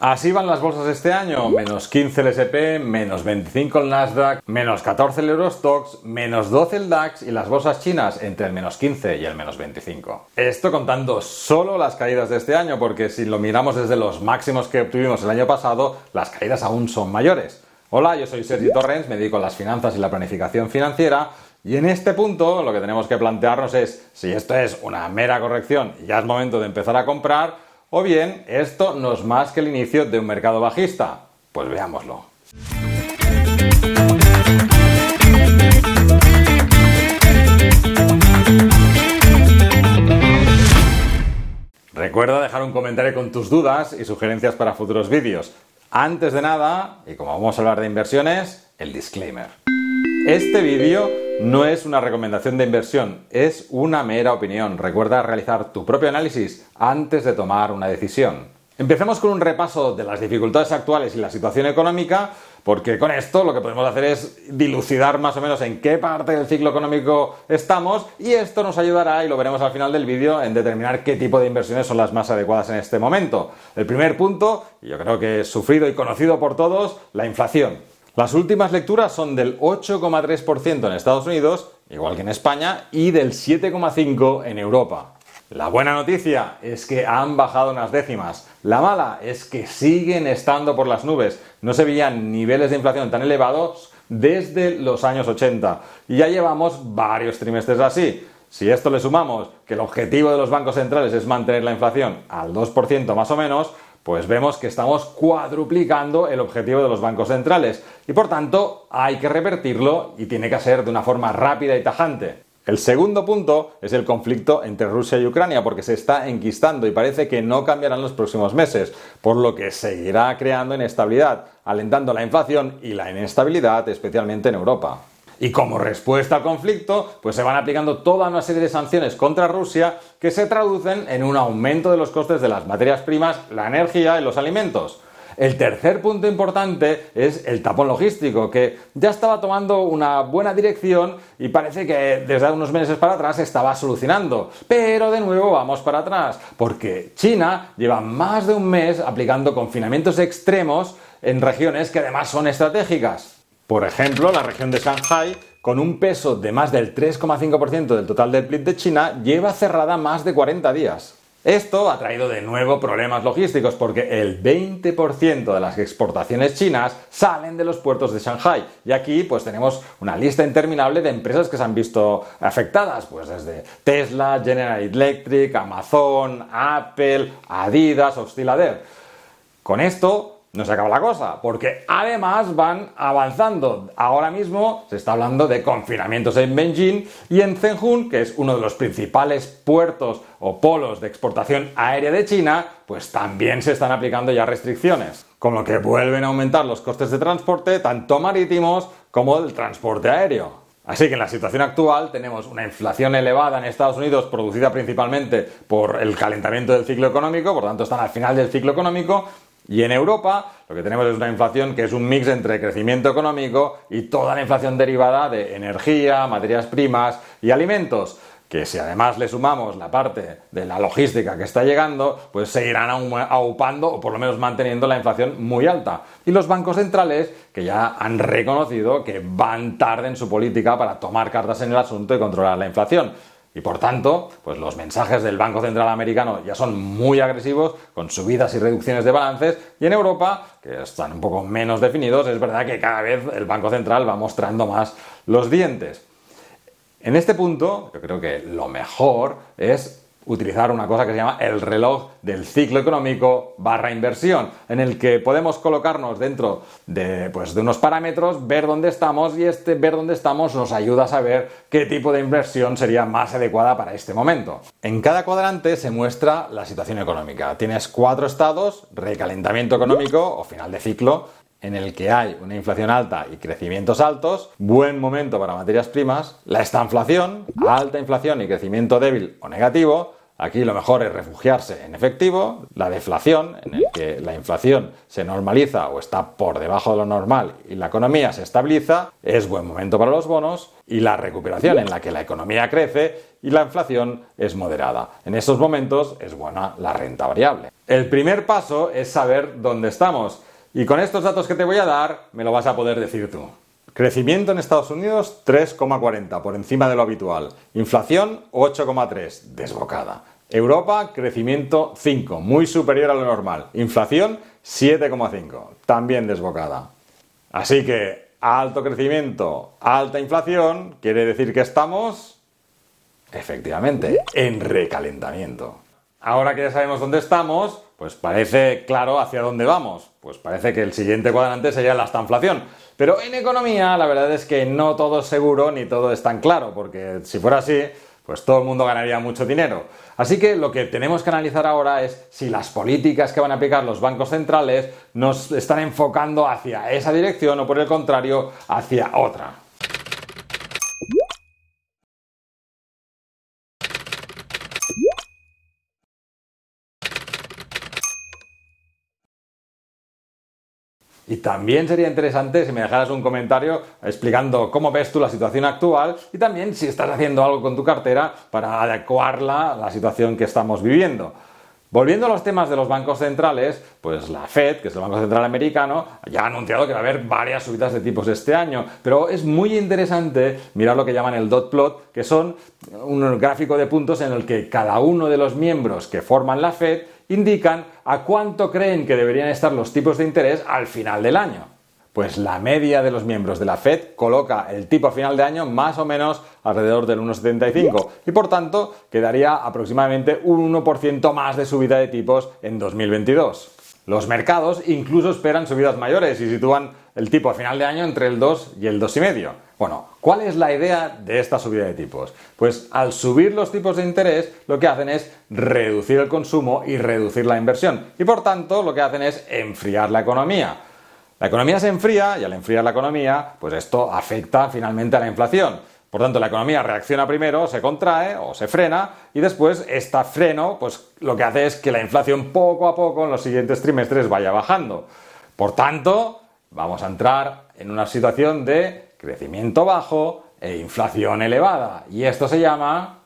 Así van las bolsas este año, menos 15 el SP, menos 25 el Nasdaq, menos 14 el Eurostox, menos 12 el DAX y las bolsas chinas entre el menos 15 y el menos 25. Esto contando solo las caídas de este año, porque si lo miramos desde los máximos que obtuvimos el año pasado, las caídas aún son mayores. Hola, yo soy Sergi Torrens, me dedico a las finanzas y la planificación financiera y en este punto lo que tenemos que plantearnos es si esto es una mera corrección y ya es momento de empezar a comprar o bien, esto no es más que el inicio de un mercado bajista. Pues veámoslo. Recuerda dejar un comentario con tus dudas y sugerencias para futuros vídeos. Antes de nada, y como vamos a hablar de inversiones, el disclaimer. Este vídeo no es una recomendación de inversión, es una mera opinión. Recuerda realizar tu propio análisis antes de tomar una decisión. Empecemos con un repaso de las dificultades actuales y la situación económica, porque con esto lo que podemos hacer es dilucidar más o menos en qué parte del ciclo económico estamos y esto nos ayudará, y lo veremos al final del vídeo, en determinar qué tipo de inversiones son las más adecuadas en este momento. El primer punto, yo creo que es sufrido y conocido por todos, la inflación. Las últimas lecturas son del 8,3% en Estados Unidos, igual que en España, y del 7,5% en Europa. La buena noticia es que han bajado unas décimas. La mala es que siguen estando por las nubes. No se veían niveles de inflación tan elevados desde los años 80. Y ya llevamos varios trimestres así. Si esto le sumamos que el objetivo de los bancos centrales es mantener la inflación al 2% más o menos, pues vemos que estamos cuadruplicando el objetivo de los bancos centrales y por tanto hay que revertirlo y tiene que ser de una forma rápida y tajante. El segundo punto es el conflicto entre Rusia y Ucrania, porque se está enquistando y parece que no cambiará en los próximos meses, por lo que seguirá creando inestabilidad, alentando la inflación y la inestabilidad, especialmente en Europa. Y como respuesta al conflicto, pues se van aplicando toda una serie de sanciones contra Rusia que se traducen en un aumento de los costes de las materias primas, la energía y los alimentos. El tercer punto importante es el tapón logístico, que ya estaba tomando una buena dirección y parece que desde unos meses para atrás estaba solucionando. Pero de nuevo vamos para atrás, porque China lleva más de un mes aplicando confinamientos extremos en regiones que además son estratégicas. Por ejemplo, la región de Shanghai, con un peso de más del 3,5% del total del PIB de China, lleva cerrada más de 40 días. Esto ha traído de nuevo problemas logísticos porque el 20% de las exportaciones chinas salen de los puertos de Shanghai. Y aquí pues tenemos una lista interminable de empresas que se han visto afectadas, pues desde Tesla, General Electric, Amazon, Apple, Adidas, Hostilader. Con esto no se acaba la cosa, porque además van avanzando. Ahora mismo se está hablando de confinamientos en Beijing y en Zhenjiang, que es uno de los principales puertos o polos de exportación aérea de China, pues también se están aplicando ya restricciones, con lo que vuelven a aumentar los costes de transporte, tanto marítimos como del transporte aéreo. Así que en la situación actual tenemos una inflación elevada en Estados Unidos producida principalmente por el calentamiento del ciclo económico, por tanto están al final del ciclo económico, y en Europa lo que tenemos es una inflación que es un mix entre crecimiento económico y toda la inflación derivada de energía, materias primas y alimentos que si además le sumamos la parte de la logística que está llegando, pues seguirán aupando o por lo menos manteniendo la inflación muy alta. Y los bancos centrales, que ya han reconocido que van tarde en su política para tomar cartas en el asunto y controlar la inflación. Y por tanto, pues los mensajes del Banco Central Americano ya son muy agresivos, con subidas y reducciones de balances, y en Europa, que están un poco menos definidos, es verdad que cada vez el Banco Central va mostrando más los dientes. En este punto, yo creo que lo mejor es utilizar una cosa que se llama el reloj del ciclo económico barra inversión, en el que podemos colocarnos dentro de, pues, de unos parámetros, ver dónde estamos y este ver dónde estamos nos ayuda a saber qué tipo de inversión sería más adecuada para este momento. En cada cuadrante se muestra la situación económica. Tienes cuatro estados, recalentamiento económico o final de ciclo, en el que hay una inflación alta y crecimientos altos, buen momento para materias primas, la estanflación, alta inflación y crecimiento débil o negativo, Aquí lo mejor es refugiarse en efectivo, la deflación, en el que la inflación se normaliza o está por debajo de lo normal y la economía se estabiliza, es buen momento para los bonos, y la recuperación en la que la economía crece y la inflación es moderada. En estos momentos es buena la renta variable. El primer paso es saber dónde estamos y con estos datos que te voy a dar me lo vas a poder decir tú. Crecimiento en Estados Unidos 3,40 por encima de lo habitual. Inflación 8,3 desbocada. Europa crecimiento 5, muy superior a lo normal. Inflación 7,5, también desbocada. Así que alto crecimiento, alta inflación, quiere decir que estamos efectivamente en recalentamiento. Ahora que ya sabemos dónde estamos, pues parece claro hacia dónde vamos. Pues parece que el siguiente cuadrante sería la estanflación. Pero en economía la verdad es que no todo es seguro ni todo es tan claro, porque si fuera así, pues todo el mundo ganaría mucho dinero. Así que lo que tenemos que analizar ahora es si las políticas que van a aplicar los bancos centrales nos están enfocando hacia esa dirección o por el contrario hacia otra. Y también sería interesante si me dejaras un comentario explicando cómo ves tú la situación actual y también si estás haciendo algo con tu cartera para adecuarla a la situación que estamos viviendo. Volviendo a los temas de los bancos centrales, pues la Fed, que es el Banco Central Americano, ya ha anunciado que va a haber varias subidas de tipos este año, pero es muy interesante mirar lo que llaman el dot plot, que son un gráfico de puntos en el que cada uno de los miembros que forman la Fed indican a cuánto creen que deberían estar los tipos de interés al final del año. Pues la media de los miembros de la Fed coloca el tipo a final de año más o menos alrededor del 1,75 y por tanto quedaría aproximadamente un 1% más de subida de tipos en 2022. Los mercados incluso esperan subidas mayores y sitúan el tipo a final de año entre el 2 y el 2,5. Bueno, ¿cuál es la idea de esta subida de tipos? Pues al subir los tipos de interés lo que hacen es reducir el consumo y reducir la inversión y por tanto lo que hacen es enfriar la economía. La economía se enfría y al enfriar la economía pues esto afecta finalmente a la inflación. Por tanto, la economía reacciona primero, se contrae o se frena y después este freno pues lo que hace es que la inflación poco a poco en los siguientes trimestres vaya bajando. Por tanto, vamos a entrar en una situación de crecimiento bajo e inflación elevada y esto se llama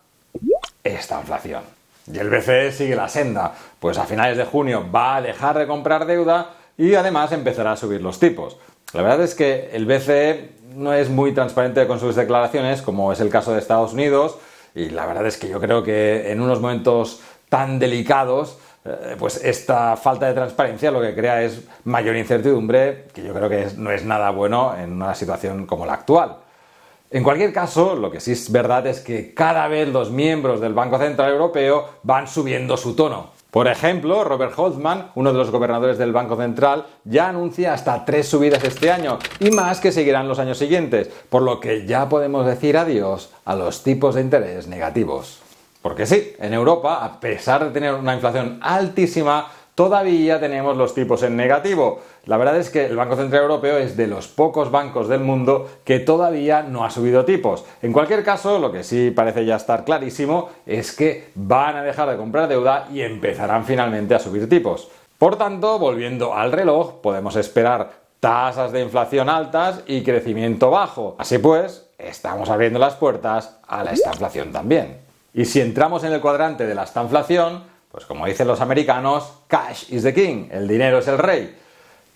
esta inflación. Y el BCE sigue la senda, pues a finales de junio va a dejar de comprar deuda y además empezará a subir los tipos. La verdad es que el BCE no es muy transparente con sus declaraciones, como es el caso de Estados Unidos, y la verdad es que yo creo que en unos momentos tan delicados, eh, pues esta falta de transparencia lo que crea es mayor incertidumbre, que yo creo que no es nada bueno en una situación como la actual. En cualquier caso, lo que sí es verdad es que cada vez los miembros del Banco Central Europeo van subiendo su tono. Por ejemplo, Robert Holtzman, uno de los gobernadores del Banco Central, ya anuncia hasta tres subidas este año y más que seguirán los años siguientes, por lo que ya podemos decir adiós a los tipos de interés negativos. Porque sí, en Europa, a pesar de tener una inflación altísima, todavía tenemos los tipos en negativo. La verdad es que el Banco Central Europeo es de los pocos bancos del mundo que todavía no ha subido tipos. En cualquier caso, lo que sí parece ya estar clarísimo es que van a dejar de comprar deuda y empezarán finalmente a subir tipos. Por tanto, volviendo al reloj, podemos esperar tasas de inflación altas y crecimiento bajo. Así pues, estamos abriendo las puertas a la estanflación también. Y si entramos en el cuadrante de la estanflación, pues como dicen los americanos, cash is the king, el dinero es el rey.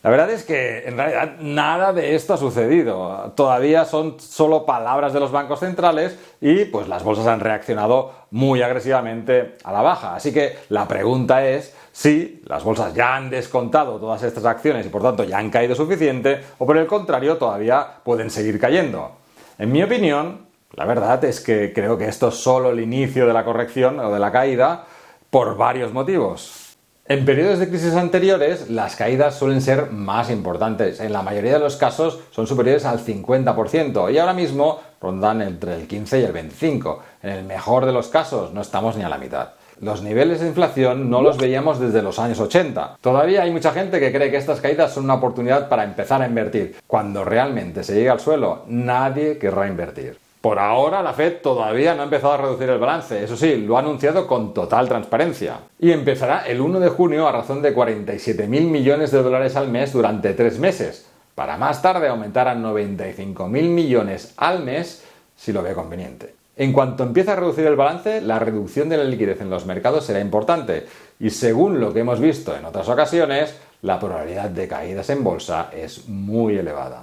La verdad es que en realidad nada de esto ha sucedido. Todavía son solo palabras de los bancos centrales y pues las bolsas han reaccionado muy agresivamente a la baja. Así que la pregunta es si las bolsas ya han descontado todas estas acciones y por tanto ya han caído suficiente o por el contrario todavía pueden seguir cayendo. En mi opinión, la verdad es que creo que esto es solo el inicio de la corrección o de la caída por varios motivos. En periodos de crisis anteriores, las caídas suelen ser más importantes. En la mayoría de los casos son superiores al 50% y ahora mismo rondan entre el 15 y el 25. En el mejor de los casos no estamos ni a la mitad. Los niveles de inflación no los veíamos desde los años 80. Todavía hay mucha gente que cree que estas caídas son una oportunidad para empezar a invertir. Cuando realmente se llegue al suelo, nadie querrá invertir. Por ahora la Fed todavía no ha empezado a reducir el balance, eso sí, lo ha anunciado con total transparencia. Y empezará el 1 de junio a razón de 47 mil millones de dólares al mes durante tres meses, para más tarde aumentar a 95 mil millones al mes si lo ve conveniente. En cuanto empiece a reducir el balance, la reducción de la liquidez en los mercados será importante y según lo que hemos visto en otras ocasiones, la probabilidad de caídas en bolsa es muy elevada.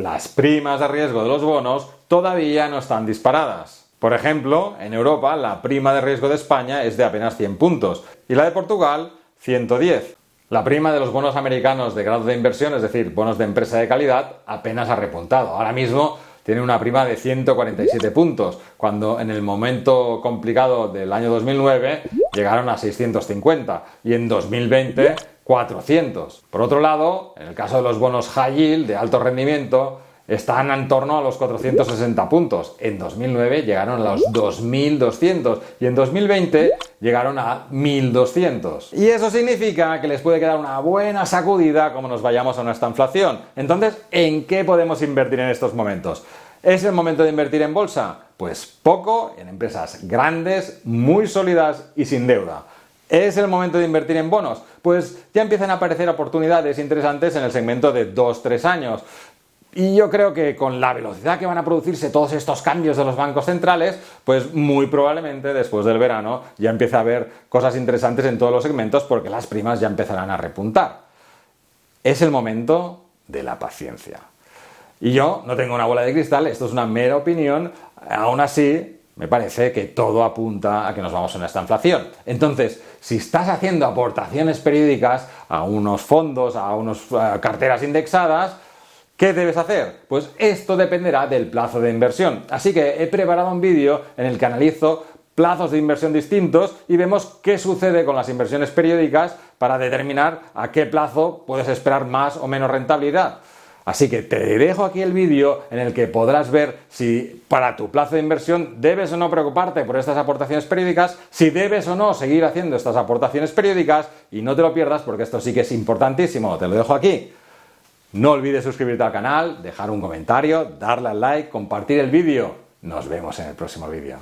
Las primas de riesgo de los bonos todavía no están disparadas. Por ejemplo, en Europa la prima de riesgo de España es de apenas 100 puntos y la de Portugal 110. La prima de los bonos americanos de grado de inversión, es decir, bonos de empresa de calidad, apenas ha repuntado. Ahora mismo tiene una prima de 147 puntos, cuando en el momento complicado del año 2009 llegaron a 650 y en 2020 400. Por otro lado, en el caso de los bonos high yield de alto rendimiento, están en torno a los 460 puntos. En 2009 llegaron a los 2.200 y en 2020 llegaron a 1.200. Y eso significa que les puede quedar una buena sacudida como nos vayamos a nuestra inflación. Entonces, ¿en qué podemos invertir en estos momentos? ¿Es el momento de invertir en bolsa? Pues poco, en empresas grandes, muy sólidas y sin deuda. ¿Es el momento de invertir en bonos? Pues ya empiezan a aparecer oportunidades interesantes en el segmento de 2-3 años. Y yo creo que con la velocidad que van a producirse todos estos cambios de los bancos centrales, pues muy probablemente después del verano ya empiece a haber cosas interesantes en todos los segmentos porque las primas ya empezarán a repuntar. Es el momento de la paciencia. Y yo no tengo una bola de cristal, esto es una mera opinión, aún así me parece que todo apunta a que nos vamos a esta inflación. Entonces, si estás haciendo aportaciones periódicas a unos fondos, a unas eh, carteras indexadas, ¿Qué debes hacer? Pues esto dependerá del plazo de inversión. Así que he preparado un vídeo en el que analizo plazos de inversión distintos y vemos qué sucede con las inversiones periódicas para determinar a qué plazo puedes esperar más o menos rentabilidad. Así que te dejo aquí el vídeo en el que podrás ver si para tu plazo de inversión debes o no preocuparte por estas aportaciones periódicas, si debes o no seguir haciendo estas aportaciones periódicas y no te lo pierdas porque esto sí que es importantísimo, te lo dejo aquí. No olvides suscribirte al canal, dejar un comentario, darle al like, compartir el vídeo. Nos vemos en el próximo vídeo.